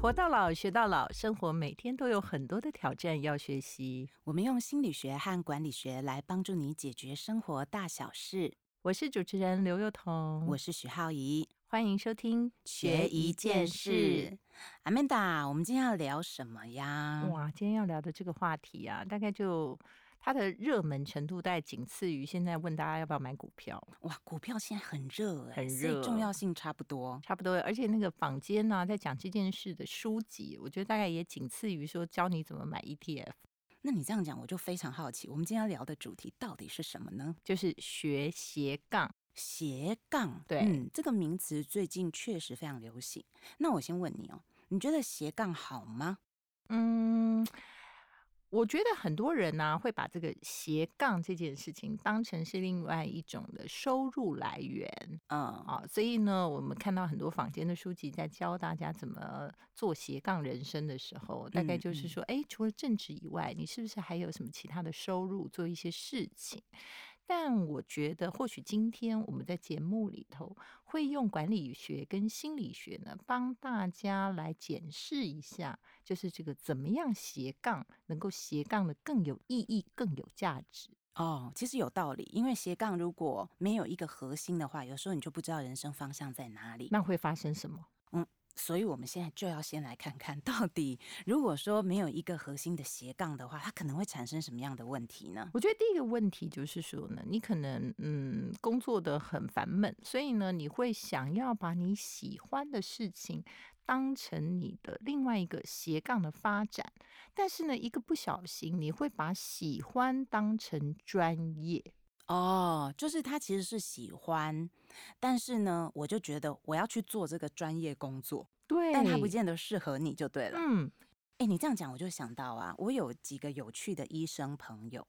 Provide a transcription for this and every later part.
活到老，学到老，生活每天都有很多的挑战要学习。我们用心理学和管理学来帮助你解决生活大小事。我是主持人刘幼彤，我是许浩怡，欢迎收听学一件事。Amanda，我们今天要聊什么呀？哇，今天要聊的这个话题啊，大概就。它的热门程度大概仅次于现在问大家要不要买股票。哇，股票现在很热，很热，重要性差不多，差不多。而且那个坊间呢，在讲这件事的书籍，我觉得大概也仅次于说教你怎么买 ETF。那你这样讲，我就非常好奇，我们今天要聊的主题到底是什么呢？就是学斜杠，斜杠。对，嗯，这个名词最近确实非常流行。那我先问你哦，你觉得斜杠好吗？嗯。我觉得很多人呢会把这个斜杠这件事情当成是另外一种的收入来源，嗯啊，所以呢，我们看到很多坊间的书籍在教大家怎么做斜杠人生的时候，大概就是说，哎，除了正职以外，你是不是还有什么其他的收入做一些事情？但我觉得，或许今天我们在节目里头会用管理学跟心理学呢，帮大家来检视一下，就是这个怎么样斜杠能够斜杠的更有意义、更有价值哦。其实有道理，因为斜杠如果没有一个核心的话，有时候你就不知道人生方向在哪里，那会发生什么？所以，我们现在就要先来看看到底，如果说没有一个核心的斜杠的话，它可能会产生什么样的问题呢？我觉得第一个问题就是说呢，你可能嗯工作的很烦闷，所以呢，你会想要把你喜欢的事情当成你的另外一个斜杠的发展，但是呢，一个不小心，你会把喜欢当成专业。哦，就是他其实是喜欢，但是呢，我就觉得我要去做这个专业工作，对，但他不见得适合你就对了。嗯，哎，你这样讲，我就想到啊，我有几个有趣的医生朋友，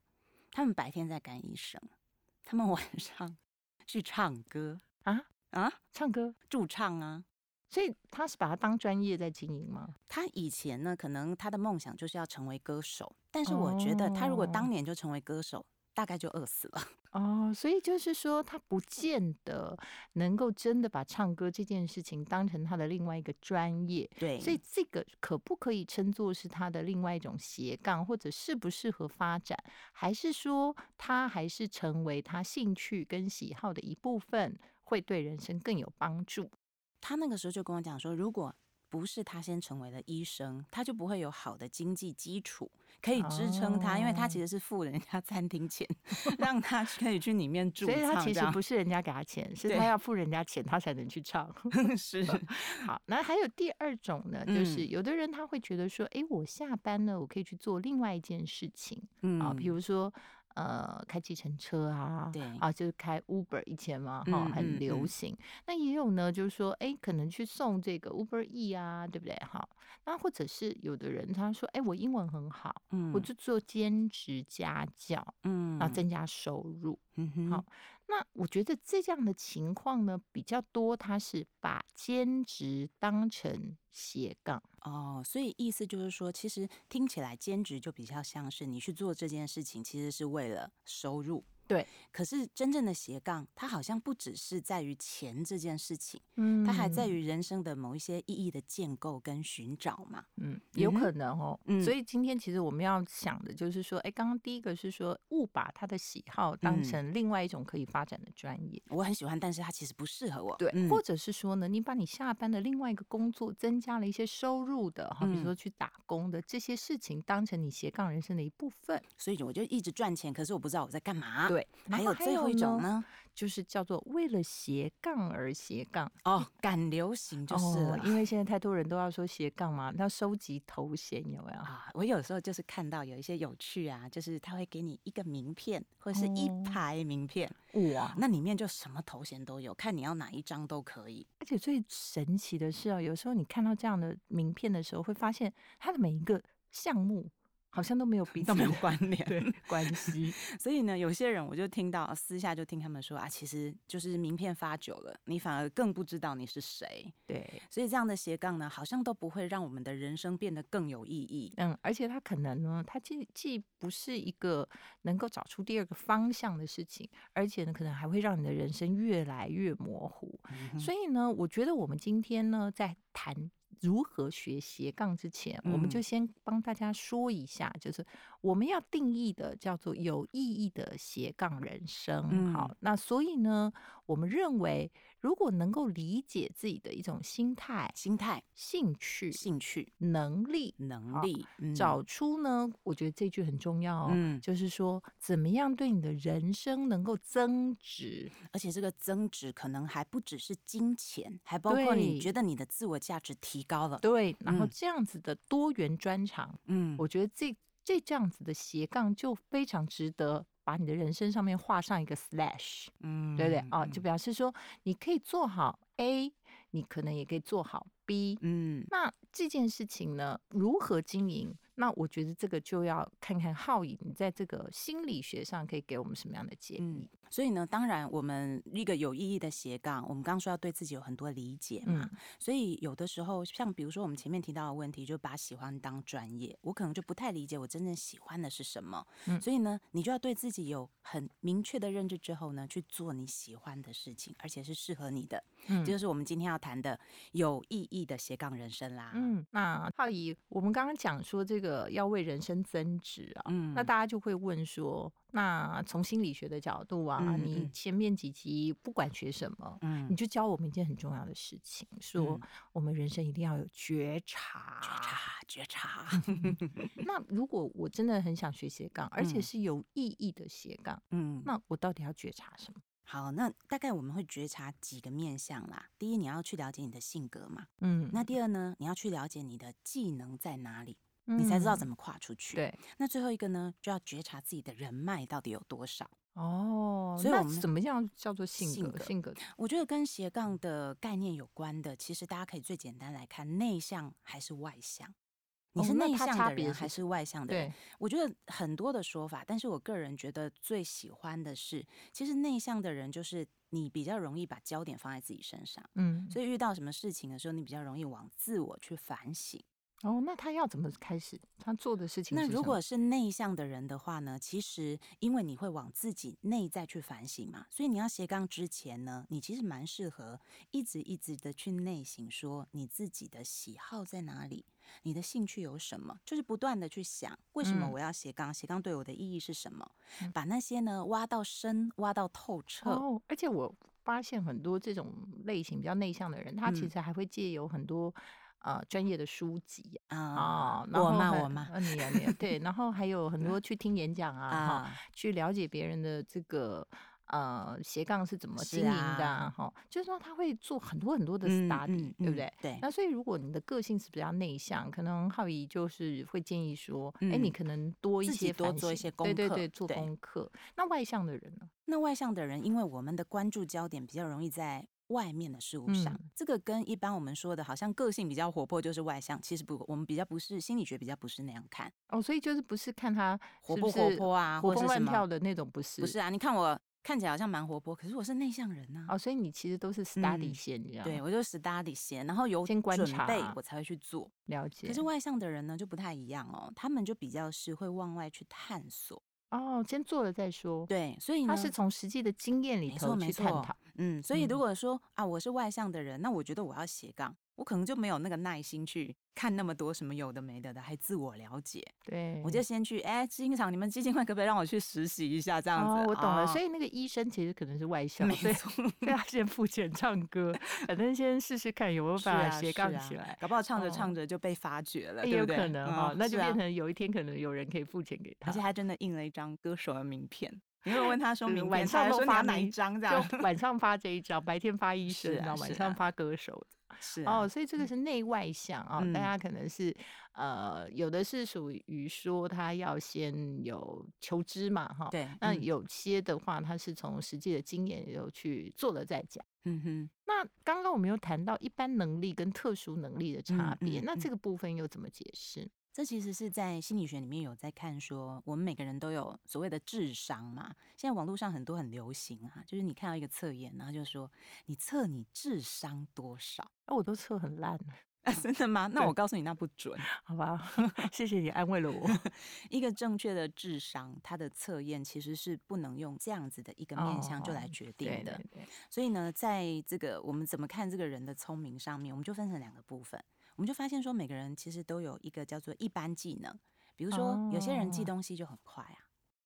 他们白天在干医生，他们 晚上去唱歌啊啊，唱歌驻唱啊，所以他是把它当专业在经营吗？他以前呢，可能他的梦想就是要成为歌手，但是我觉得他如果当年就成为歌手。大概就饿死了 哦，所以就是说，他不见得能够真的把唱歌这件事情当成他的另外一个专业。对，所以这个可不可以称作是他的另外一种斜杠，或者适不适合发展，还是说他还是成为他兴趣跟喜好的一部分，会对人生更有帮助？他那个时候就跟我讲说，如果。不是他先成为了医生，他就不会有好的经济基础可以支撑他，因为他其实是付人家餐厅钱，让他可以去里面住。所以他其实不是人家给他钱，是他要付人家钱，他才能去唱。是 好，那还有第二种呢，就是有的人他会觉得说，哎，我下班了，我可以去做另外一件事情，啊，比如说。呃，开计程车啊，对啊，就是开 Uber 以前嘛，哈，很流行。那也有呢，就是说，哎，可能去送这个 Uber E 啊，对不对？哈，那或者是有的人他说，哎，我英文很好，嗯，我就做兼职家教，嗯，然后增加收入。嗯哼，好，那我觉得这样的情况呢比较多，他是把兼职当成斜杠哦，所以意思就是说，其实听起来兼职就比较像是你去做这件事情，其实是为了收入。对，可是真正的斜杠，它好像不只是在于钱这件事情，嗯，它还在于人生的某一些意义的建构跟寻找嘛，嗯，有可能哦，嗯，所以今天其实我们要想的就是说，哎，刚刚第一个是说误把他的喜好当成另外一种可以发展的专业，我很喜欢，但是它其实不适合我，对，或者是说呢，你把你下班的另外一个工作增加了一些收入的，哈，比如说去打工的这些事情，当成你斜杠人生的一部分，所以我就一直赚钱，可是我不知道我在干嘛，对。还有最后一种呢，就是叫做为了斜杠而斜杠哦，赶流行就是了。因为现在太多人都要说斜杠嘛，要收集头衔有没有啊？我有时候就是看到有一些有趣啊，就是他会给你一个名片或者是一排名片，哇，那里面就什么头衔都有，看你要哪一张都可以。而且最神奇的是啊，有时候你看到这样的名片的时候，会发现它的每一个项目。好像都没有彼此 都没有关联 对 关系，所以呢，有些人我就听到私下就听他们说啊，其实就是名片发久了，你反而更不知道你是谁。对，所以这样的斜杠呢，好像都不会让我们的人生变得更有意义。嗯，而且它可能呢，它既既不是一个能够找出第二个方向的事情，而且呢，可能还会让你的人生越来越模糊。所以呢，我觉得我们今天呢，在谈。如何学斜杠之前，我们就先帮大家说一下，就是我们要定义的叫做有意义的斜杠人生。好，那所以呢，我们认为如果能够理解自己的一种心态、心态、兴趣、兴趣、能力、能力，找出呢，我觉得这句很重要，嗯，就是说怎么样对你的人生能够增值，而且这个增值可能还不只是金钱，还包括你觉得你的自我价值提。高了，对，然后这样子的多元专长，嗯，我觉得这这这样子的斜杠就非常值得把你的人生上面画上一个 slash，嗯，对不对啊？就表示说你可以做好 A，你可能也可以做好 B，嗯，那这件事情呢，如何经营？那我觉得这个就要看看浩颖，你在这个心理学上可以给我们什么样的建议？所以呢，当然我们一个有意义的斜杠，我们刚刚说要对自己有很多理解嘛。所以有的时候，像比如说我们前面提到的问题，就把喜欢当专业，我可能就不太理解我真正喜欢的是什么。所以呢，你就要对自己有很明确的认知之后呢，去做你喜欢的事情，而且是适合你的。嗯，这就是我们今天要谈的有意义的斜杠人生啦。嗯，那浩怡，我们刚刚讲说这个。要为人生增值啊，那大家就会问说，那从心理学的角度啊，你前面几集不管学什么，嗯，你就教我们一件很重要的事情，说我们人生一定要有觉察，觉察，觉察。那如果我真的很想学斜杠，而且是有意义的斜杠，嗯，那我到底要觉察什么？好，那大概我们会觉察几个面向啦。第一，你要去了解你的性格嘛，嗯，那第二呢，你要去了解你的技能在哪里。你才知道怎么跨出去。对，那最后一个呢，就要觉察自己的人脉到底有多少。哦，所以我们怎么样叫做性格？性格，我觉得跟斜杠的概念有关的，其实大家可以最简单来看，内向还是外向？你是内向的人还是外向的人？我觉得很多的说法，但是我个人觉得最喜欢的是，其实内向的人就是你比较容易把焦点放在自己身上，嗯，所以遇到什么事情的时候，你比较容易往自我去反省。哦，那他要怎么开始？他做的事情？那如果是内向的人的话呢？其实因为你会往自己内在去反省嘛，所以你要斜杠之前呢，你其实蛮适合一直一直的去内省，说你自己的喜好在哪里，你的兴趣有什么，就是不断的去想，为什么我要斜杠？斜杠对我的意义是什么？把那些呢挖到深，挖到透彻。哦，而且我发现很多这种类型比较内向的人，他其实还会借由很多。呃，专业的书籍啊，我嘛我嘛，你啊你对，然后还有很多 去听演讲啊，哈，去了解别人的这个呃斜杠是怎么经营的哈，就是说他会做很多很多的 study，对不对？对。那所以如果你的个性是比较内向，可能浩怡就是会建议说，哎，你可能多一些多做一些功课，对对对，做功课。那外向的人呢？那外向的人，因为我们的关注焦点比较容易在。外面的事物上，这个跟一般我们说的，好像个性比较活泼就是外向，其实不，我们比较不是心理学比较不是那样看。哦，所以就是不是看他活不活泼啊，活蹦乱跳的那种，不是，不是啊，你看我看起来好像蛮活泼，可是我是内向人呐，哦，所以你其实都是。study 先，你知道对我就 study 先，然后有先观察，我才会去做了。解。可是外向的人呢就不太一样哦，他们就比较是会往外去探索。哦，先做了再说。对，所以他是从实际的经验里头去探讨。嗯，所以如果说啊，我是外向的人，那我觉得我要斜杠。我可能就没有那个耐心去看那么多什么有的没的的，还自我了解。对，我就先去哎，基金厂，你们基金会可不可以让我去实习一下？这样子，我懂了。所以那个医生其实可能是外 向，没错。对他先付钱唱歌，反正先试试看有没有办法斜杠起来。搞不好唱着唱着就被发掘了，也有可能哈。那就变成有一天可能有人可以付钱给他，而且他真的印了一张歌手的名片。你会问他说明晚上都发哪一张？这样，晚上发这一张，白天发医生，然后晚上发歌手。是哦，所以这个是内外向啊，大家可能是呃，有的是属于说他要先有求知嘛，哈，对，那有些的话，他是从实际的经验有去做了再讲，嗯哼。那刚刚我们又谈到一般能力跟特殊能力的差别，那这个部分又怎么解释？这其实是在心理学里面有在看，说我们每个人都有所谓的智商嘛。现在网络上很多很流行啊，就是你看到一个测验，然后就说你测你智商多少？那我都测很烂啊，真的吗？那我告诉你，那不准，好吧？谢谢你安慰了我。一个正确的智商，它的测验其实是不能用这样子的一个面向就来决定的。所以呢，在这个我们怎么看这个人的聪明上面，我们就分成两个部分。我们就发现说，每个人其实都有一个叫做一般技能，比如说有些人记东西就很快啊，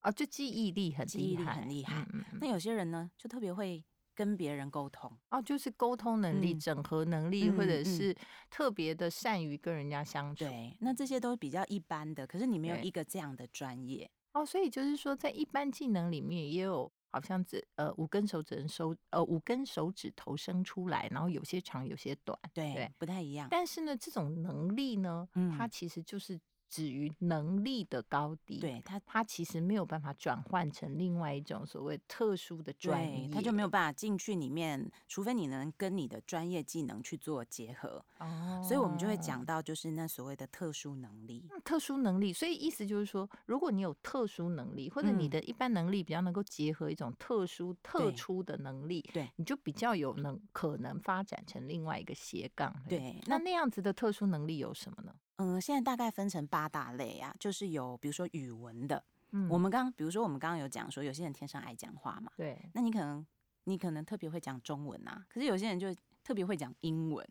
啊，就记忆力很记忆力很厉害。那有些人呢，就特别会跟别人沟通，哦，就是沟通能力、整合能力，或者是特别的善于跟人家相处。对，那这些都比较一般的，可是你没有一个这样的专业哦，所以就是说，在一般技能里面也有。好像只呃五根手指收呃五根手指头伸出来，然后有些长有些短，对，不太一样。但是呢，这种能力呢，它其实就是。止于能力的高低，对他，他其实没有办法转换成另外一种所谓特殊的专业，他就没有办法进去里面，除非你能跟你的专业技能去做结合。哦，所以我们就会讲到，就是那所谓的特殊能力，特殊能力。所以意思就是说，如果你有特殊能力，或者你的一般能力比较能够结合一种特殊、特殊的能力，对，你就比较有能可能发展成另外一个斜杠。对，那那样子的特殊能力有什么呢？嗯，现在大概分成八大类啊，就是有比如说语文的，嗯，我们刚比如说我们刚刚有讲说，有些人天生爱讲话嘛，对，那你可能你可能特别会讲中文啊，可是有些人就特别会讲英文。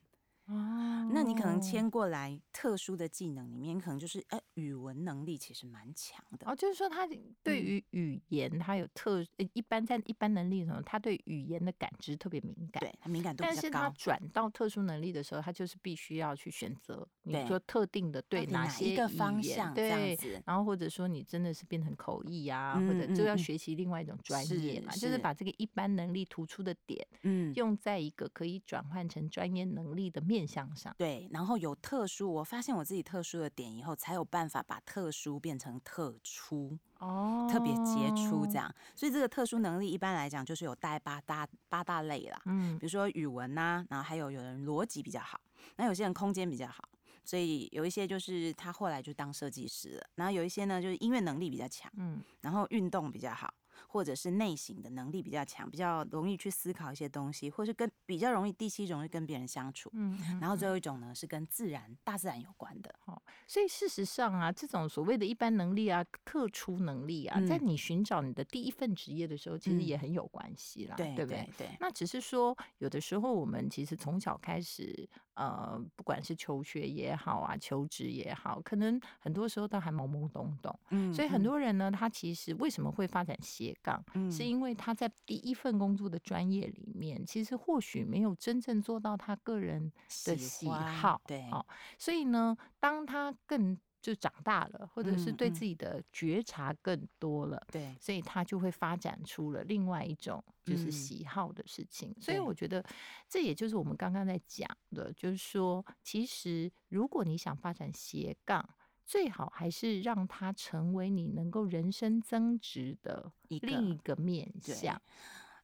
哦，那你可能迁过来特殊的技能里面，可能就是呃语文能力其实蛮强的哦，就是说他对于语言他有特一般在一般能力什么，他对语言的感知特别敏感，对他敏感。度但是他转到特殊能力的时候，他就是必须要去选择，你说特定的对哪些一个方向对，然后或者说你真的是变成口译啊，或者就要学习另外一种专业嘛，就是把这个一般能力突出的点，嗯，用在一个可以转换成专业能力的面。面向上对，然后有特殊，我发现我自己特殊的点以后，才有办法把特殊变成特出哦，特别杰出这样。所以这个特殊能力一般来讲就是有带八大八大类啦，嗯，比如说语文呐，然后还有有人逻辑比较好，那有些人空间比较好，所以有一些就是他后来就当设计师了，然后有一些呢就是音乐能力比较强，嗯，然后运动比较好。或者是内省的能力比较强，比较容易去思考一些东西，或是跟比较容易第七容易跟别人相处。嗯，然后最后一种呢是跟自然、大自然有关的。哦，所以事实上啊，这种所谓的一般能力啊、特殊能力啊，在你寻找你的第一份职业的时候，其实也很有关系啦，对不对？对。那只是说，有的时候我们其实从小开始，呃，不管是求学也好啊，求职也好，可能很多时候都还懵懵懂懂。嗯。所以很多人呢，他其实为什么会发展斜杠，是因为他在第一份工作的专业里面，其实或许没有真正做到他个人的喜好，对，哦，所以呢，当他更就长大了，或者是对自己的觉察更多了，对，所以他就会发展出了另外一种就是喜好的事情。所以我觉得这也就是我们刚刚在讲的，就是说，其实如果你想发展斜杠。最好还是让它成为你能够人生增值的另一个面向。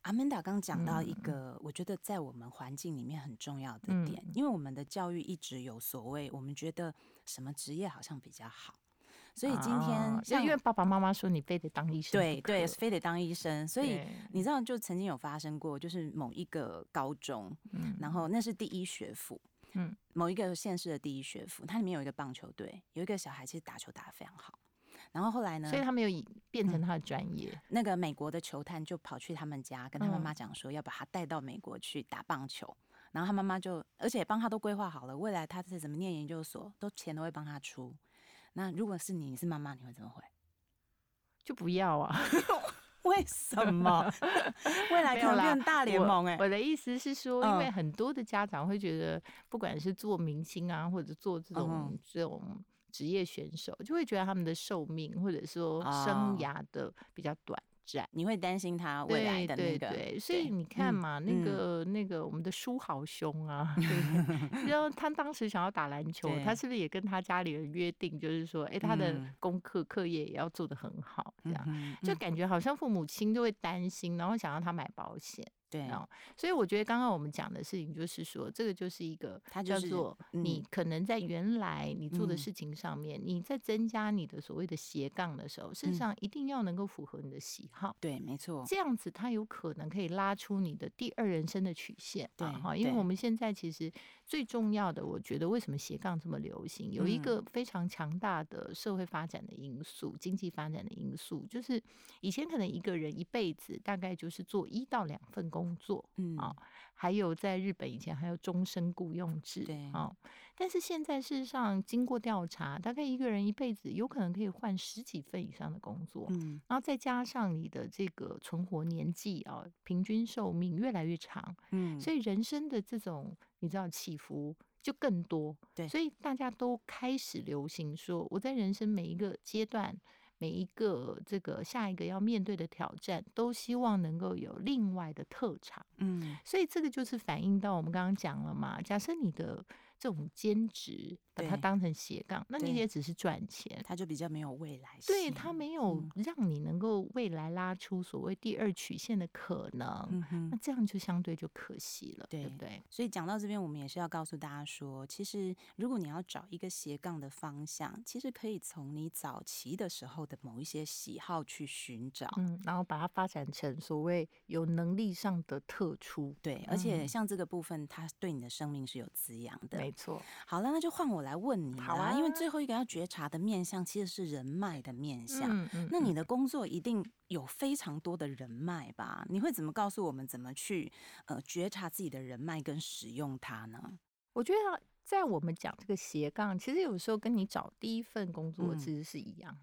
阿曼达刚讲到一个，我觉得在我们环境里面很重要的点，因为我们的教育一直有所谓，我们觉得什么职业好像比较好，所以今天就因为爸爸妈妈说你非得当医生，对对，非得当医生，所以你知道就曾经有发生过，就是某一个高中，嗯然后那是第一学府。嗯，某一个县市的第一学府，它里面有一个棒球队，有一个小孩其实打球打得非常好。然后后来呢，所以他没有以变成他的专业。那个美国的球探就跑去他们家，跟他妈妈讲说要把他带到美国去打棒球。然后他妈妈就，而且帮他都规划好了，未来他是怎么念研究所，都钱都会帮他出。那如果是你，你是妈妈，你会怎么回？就不要啊。为什么 未来可能变大联盟？哎，我的意思是说，因为很多的家长会觉得，不管是做明星啊，或者做这种这种职业选手，就会觉得他们的寿命或者说生涯的比较短。你会担心他未来的那个，所以你看嘛，那个那个我们的书豪兄啊，然后他当时想要打篮 球，他是不是也跟他家里人约定，就是说，哎，他的功课课业也要做得很好，这样就感觉好像父母亲就会担心，然后想让他买保险。对。啊，所以我觉得刚刚我们讲的事情就是说，这个就是一个，它叫做你可能在原来你做的事情上面，你在增加你的所谓的斜杠的时候，事实上一定要能够符合你的喜好。对，没错，这样子它有可能可以拉出你的第二人生的曲线。对哈，因为我。们现在其实最重要的，我觉得为什么斜杠这么流行，有一个非常强大的社会发展的因素、经济发展的因素，就是以前可能一个人一辈子大概就是做一到两份工。作，嗯啊，还有在日本以前还有终身雇佣制，对。啊，但是现在事实上经过调查，大概一个人一辈子有可能可以换十几份以上的工作，嗯，然后再加上你的这个存活年纪啊，平均寿命越来越长，嗯，所以人生的这种你知道起伏。就更多，对，所以大家都开始流行说，我在人生每一个阶段，每一个这个下一个要面对的挑战，都希望能够有另外的特长，嗯，所以这个就是反映到我们刚刚讲了嘛，假设你的。这种兼职把它当成斜杠，那你也只是赚钱，它就比较没有未来。对，它没有让你能够未来拉出所谓第二曲线的可能。那这样就相对就可惜了，对不对？所以讲到这边，我们也是要告诉大家说，其实如果你要找一个斜杠的方向，其实可以从你早期的时候的某一些喜好去寻找，嗯，然后把它发展成所谓有能力上的特出。对，而且像这个部分，它对你的生命是有滋养的。没错，好了，那就换我来问你啦。因为最后一个要觉察的面相其实是人脉的面相。嗯嗯。那你的工作一定有非常多的人脉吧？你会怎么告诉我们怎么去呃觉察自己的人脉跟使用它呢？我觉得在我们讲这个斜杠，其实有时候跟你找第一份工作其实是一样。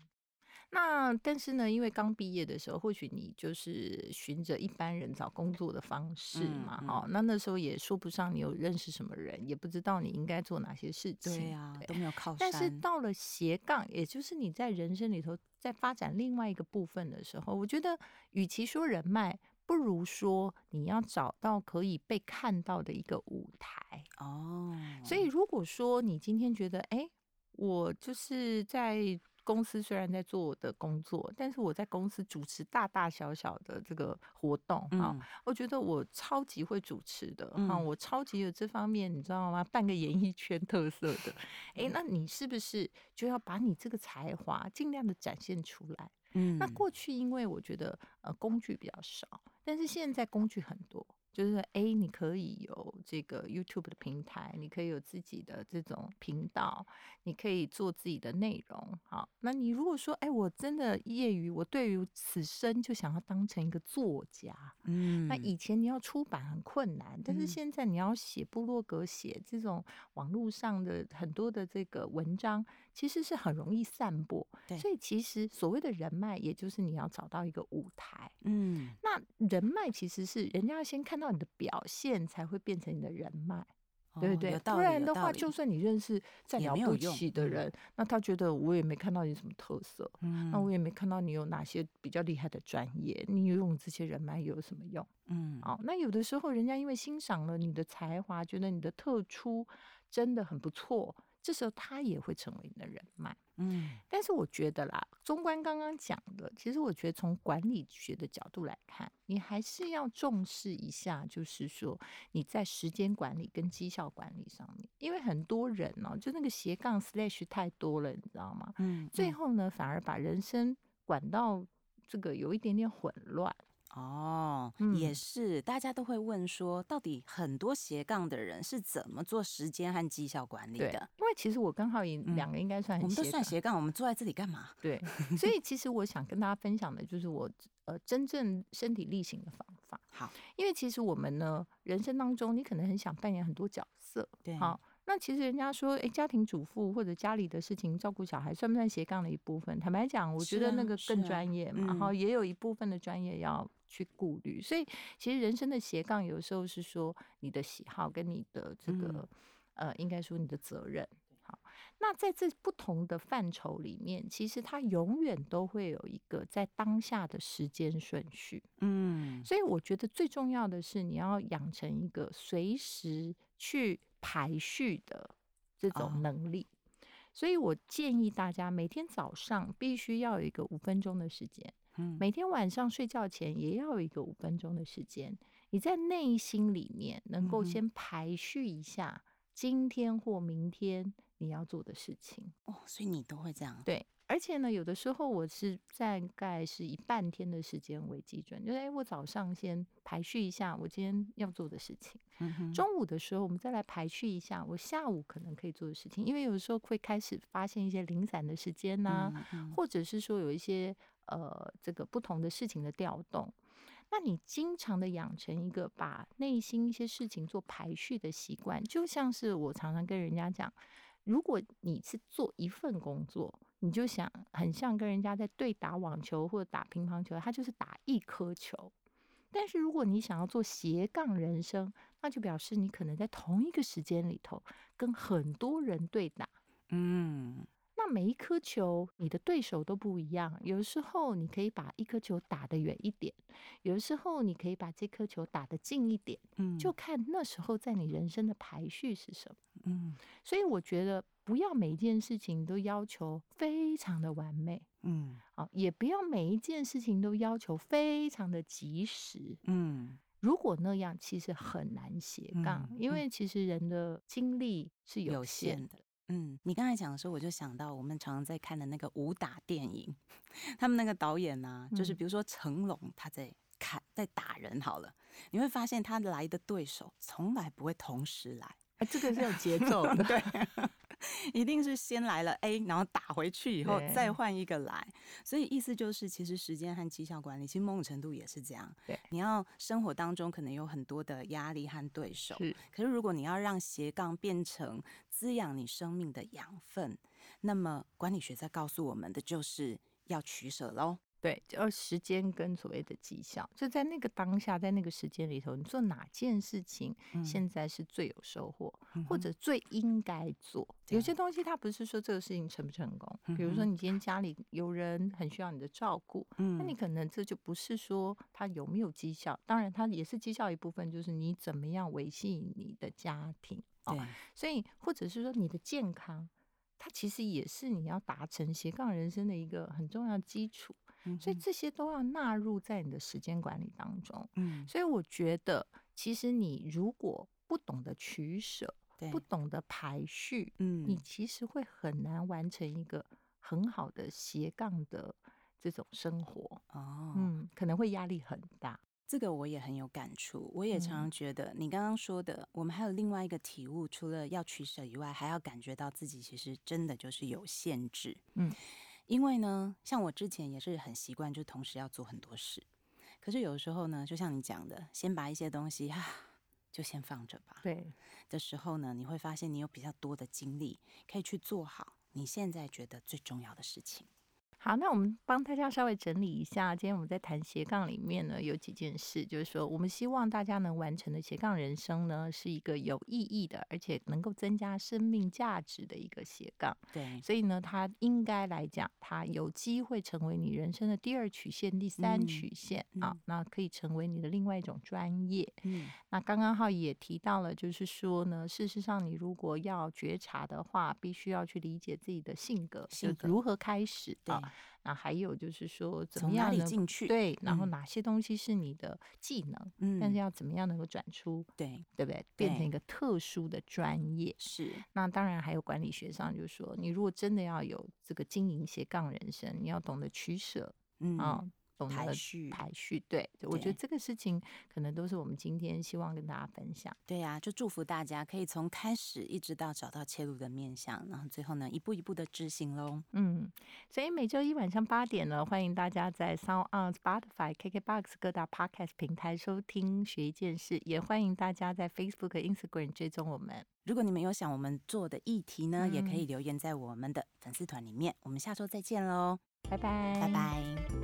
那但是呢，因为刚毕业的时候，或许你就是循着一般人找工作的方式嘛，哈。那那时候也说不上你有认识什么人，也不知道你应该做哪些事情，对呀，都没有靠山。但是到了斜杠，也就是你在人生里头在发展另外一个部分的时候，我觉得与其说人脉，不如说你要找到可以被看到的一个舞台哦。所以如果说你今天觉得，哎，我就是在。公司虽然在做我的工作，但是我在公司主持大大小小的这个活动啊，我觉得我超级会主持的啊，我超级有这方面，你知道吗？半个演艺圈特色的，哎，那你是不是就要把你这个才华尽量的展现出来？嗯，那过去因为我觉得呃工具比较少，但是现在工具很多。就是，A，你可以有这个 YouTube 的平台，你可以有自己的这种频道，你可以做自己的内容。好，那你如果说，哎，我真的业余，我对于此生就想要当成一个作家，嗯，那以前你要出版很困难，但是现在你要写部落格，写这种网络上的很多的这个文章，其实是很容易散播。对，所以其实所谓的人脉，也就是你要找到一个舞台。嗯，那人脉其实是人家要先看到。你的表现才会变成你的人脉，对不对？不然的话，就算你认识再了不起的人，那他觉得我也没看到你什么特色，嗯那我也没看到你有哪些比较厉害的专业，你用这些人脉有什么用？嗯，好，那有的时候人家因为欣赏了你的才华，觉得你的特出真的很不错。这时候他也会成为你的人脉，嗯，但是我觉得啦，中观刚刚讲的，其实我觉得从管理学的角度来看，你还是要重视一下，就是说你在时间管理跟绩效管理上面，因为很多人呢，就那个斜杠 slash 太多了，你知道吗？嗯，最后呢，反而把人生管到这个有一点点混乱。哦，也是，大家都会问说，到底很多斜杠的人是怎么做时间和绩效管理的？因为其实我刚好也两个应该算，我们都算斜杠，我们坐在这里干嘛？对，所以其实我想跟大家分享的就是我呃真正身体力行的方法。好，因为其实我们呢人生当中，你可能很想扮演很多角色，对，好。那其实人家说，哎，家庭主妇或者家里的事情照顾小孩，算不算斜杠的一部分？坦白讲，我觉得那个更专业嘛，然后也有一部分的专业要去顾虑。所以，其实人生的斜杠有时候是说你的喜好跟你的这个，呃，应该说你的责任。好，那在这不同的范畴里面，其实它永远都会有一个在当下的时间顺序。嗯，所以我觉得最重要的是你要养成一个随时去。排序的这种能力，所以我建议大家每天早上必须要有一个五分钟的时间，嗯，每天晚上睡觉前也要有一个五分钟的时间。你在内心里面能够先排序一下今天或明天你要做的事情。哦，所以你都会这样。对。而且呢，有的时候我是大概是以半天的时间为基准，就是哎，我早上先排序一下我今天要做的事情，中午的时候我们再来排序一下我下午可能可以做的事情，因为有的时候会开始发现一些零散的时间呐，或者是说有一些呃这个不同的事情的调动。那你经常的养成一个把内心一些事情做排序的习惯，就像是我常常跟人家讲，如果你是做一份工作，你就想很像跟人家在对打网球或者打乒乓球，他就是打一颗球。但是如果你想要做斜杠人生，那就表示你可能在同一个时间里头跟很多人对打，嗯。那每一颗球，你的对手都不一样。有时候你可以把一颗球打得远一点，有的时候你可以把这颗球打得近一点。嗯，就看那时候在你人生的排序是什么。嗯，所以我觉得不要每一件事情都要求非常的完美。嗯，啊，也不要每一件事情都要求非常的及时。嗯，如果那样，其实很难斜杠，因为其实人的精力是有限的。嗯，你刚才讲的时候，我就想到我们常常在看的那个武打电影，他们那个导演呢，就是比如说成龙他在看在打人好了，你会发现他来的对手从来不会同时来，这个是有节奏 的。对。一定是先来了 A，然后打回去以后再换一个来，所以意思就是，其实时间和绩效管理，其实某种程度也是这样。对，你要生活当中可能有很多的压力和对手，可是如果你要让斜杠变成滋养你生命的养分，那么管理学在告诉我们的就是要取舍喽。对，就时间跟所谓的绩效，就在那个当下，在那个时间里头，你做哪件事情现在是最有收获，或者最应该做？有些东西它不是说这个事情成不成功，比如说你今天家里有人很需要你的照顾，那你可能这就不是说他有没有绩效，当然它也是绩效一部分，就是你怎么样维系你的家庭。哦，所以或者是说你的健康，它其实也是你要达成斜杠人生的一个很重要基础。所以这些都要纳入在你的时间管理当中。嗯，所以我觉得，其实你如果不懂得取舍，不懂得排序，嗯，你其实会很难完成一个很好的斜杠的这种生活。哦，嗯，可能会压力很大。这个我也很有感触。我也常常觉得，你刚刚说的，我们还有另外一个体悟，除了要取舍以外，还要感觉到自己其实真的就是有限制。嗯。因为呢，像我之前也是很习惯，就同时要做很多事。可是有的时候呢，就像你讲的，先把一些东西啊，就先放着吧。对的时候呢，你会发现你有比较多的精力，可以去做好你现在觉得最重要的事情。好，那我们帮大家稍微整理一下。今天我们在谈斜杠里面呢，有几件事，就是说，我们希望大家能完成的斜杠人生呢，是一个有意义的，而且能够增加生命价值的一个斜杠。对，所以呢，它应该来讲，它有机会成为你人生的第二曲线、第三曲线啊。那可以成为你的另外一种专业。嗯，那刚刚好也提到了，就是说呢，事实上，你如果要觉察的话，必须要去理解自己的性格，性格如何开始啊。那还有就是说，怎么样进去？对，然后哪些东西是你的技能？嗯，但是要怎么样能够转出？对，对不对？变成一个特殊的专业是。那当然还有管理学上，就是说，你如果真的要有这个经营斜杠人生，你要懂得取舍，嗯啊。排序，排序，对，我觉得这个事情可能都是我们今天希望跟大家分享。对呀，就祝福大家可以从开始一直到找到切入的面向，然后最后呢，一步一步的执行喽。嗯，所以每周一晚上八点呢，欢迎大家在 Sound on Spotify、KKBox 各大 Podcast 平台收听学一件事，也欢迎大家在 Facebook、Instagram 追踪我们。如果你们有想我们做的议题呢，也可以留言在我们的粉丝团里面。我们下周再见喽，拜拜，拜拜。